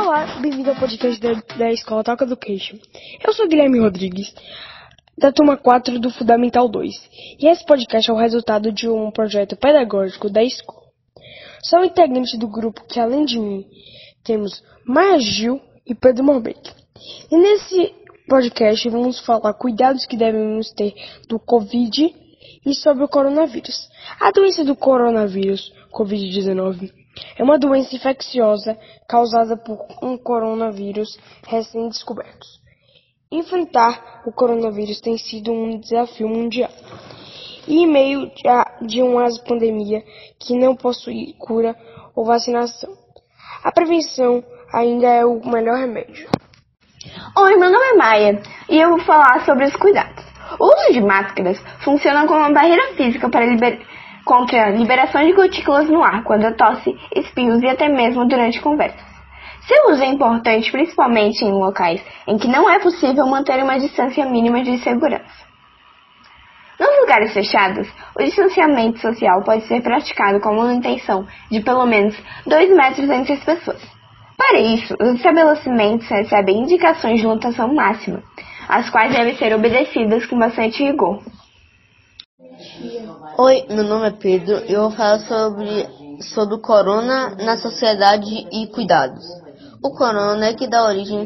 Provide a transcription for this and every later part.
Olá, bem-vindo ao podcast da, da Escola Talk Education. Eu sou Guilherme Rodrigues, da turma 4 do Fundamental 2, e esse podcast é o resultado de um projeto pedagógico da escola. Sou integrante do grupo que, além de mim, temos Maia Gil e Pedro Morbeck. E nesse podcast vamos falar cuidados que devemos ter do Covid e sobre o coronavírus. A doença do coronavírus, Covid-19, é uma doença infecciosa causada por um coronavírus recém-descoberto. Enfrentar o coronavírus tem sido um desafio mundial. E em meio de uma pandemia que não possui cura ou vacinação, a prevenção ainda é o melhor remédio. Oi, meu nome é Maia e eu vou falar sobre os cuidados. O uso de máscaras funciona como uma barreira física para liber contra a liberação de gotículas no ar quando tosse, espirros e até mesmo durante conversas. Seu uso é importante principalmente em locais em que não é possível manter uma distância mínima de segurança. Nos lugares fechados, o distanciamento social pode ser praticado com a manutenção de pelo menos 2 metros entre as pessoas. Para isso, os estabelecimentos recebem indicações de lotação máxima, as quais devem ser obedecidas com bastante rigor. Oi, meu nome é Pedro e eu vou falar sobre, sobre o corona na sociedade e cuidados. O corona é que dá origem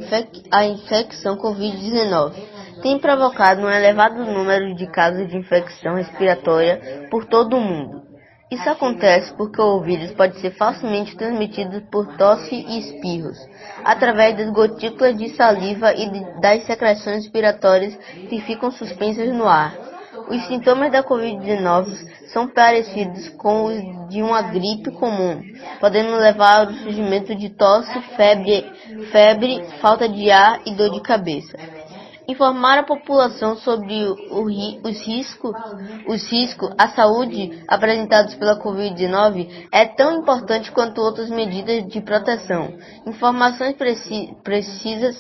à infecção Covid-19. Tem provocado um elevado número de casos de infecção respiratória por todo o mundo. Isso acontece porque o vírus pode ser facilmente transmitido por tosse e espirros, através das gotículas de saliva e das secreções respiratórias que ficam suspensas no ar. Os sintomas da Covid-19 são parecidos com os de uma gripe comum, podendo levar ao surgimento de tosse, febre, febre, falta de ar e dor de cabeça. Informar a população sobre o, os riscos, os à saúde apresentados pela Covid-19 é tão importante quanto outras medidas de proteção. Informações preci, precisas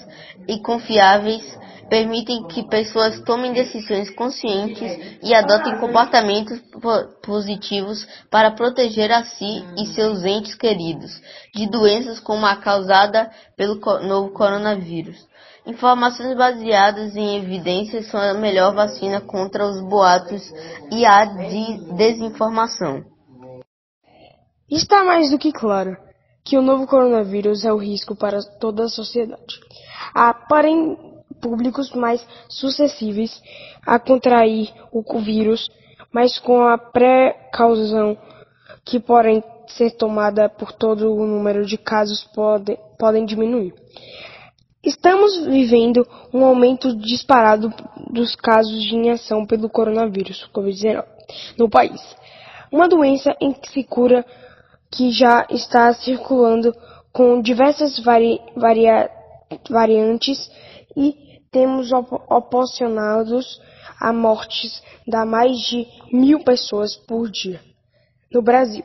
e confiáveis permitem que pessoas tomem decisões conscientes e adotem comportamentos positivos para proteger a si e seus entes queridos de doenças como a causada pelo novo coronavírus. Informações baseadas em evidências são a melhor vacina contra os boatos e a de desinformação. Está mais do que claro que o novo coronavírus é o risco para toda a sociedade. Há, porém, públicos mais suscetíveis a contrair o vírus, mas com a precaução que porém ser tomada por todo o número de casos pode, podem diminuir. Estamos vivendo um aumento disparado dos casos de inhação pelo coronavírus Covid-19 no país. Uma doença em que já está circulando com diversas vari, varia, variantes e temos oposicionados a mortes de mais de mil pessoas por dia no Brasil.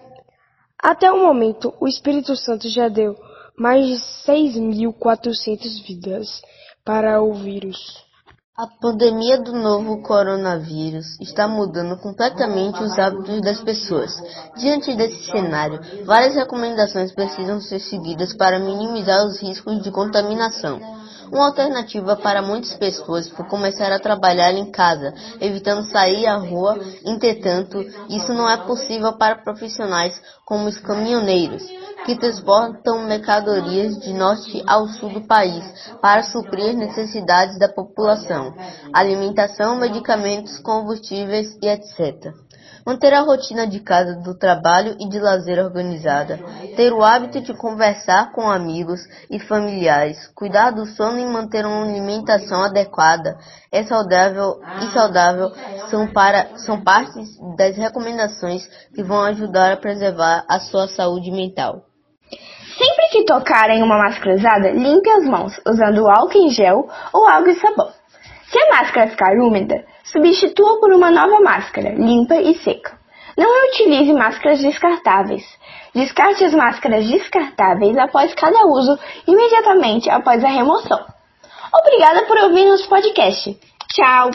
Até o momento, o Espírito Santo já deu mais de 6.400 vidas para o vírus. A pandemia do novo coronavírus está mudando completamente os hábitos das pessoas. Diante desse cenário, várias recomendações precisam ser seguidas para minimizar os riscos de contaminação. Uma alternativa para muitas pessoas foi começar a trabalhar em casa, evitando sair à rua. Entretanto, isso não é possível para profissionais como os caminhoneiros, que transportam mercadorias de norte ao sul do país para suprir necessidades da população, alimentação, medicamentos, combustíveis e etc. Manter a rotina de casa, do trabalho e de lazer organizada. Ter o hábito de conversar com amigos e familiares. Cuidar do sono e manter uma alimentação adequada é saudável e saudável são, para, são partes das recomendações que vão ajudar a preservar a sua saúde mental. Sempre que tocar em uma máscara usada, limpe as mãos usando álcool em gel ou água e sabão. Se a máscara ficar úmida, substitua por uma nova máscara, limpa e seca. Não utilize máscaras descartáveis. Descarte as máscaras descartáveis após cada uso, imediatamente após a remoção. Obrigada por ouvir nosso podcast. Tchau!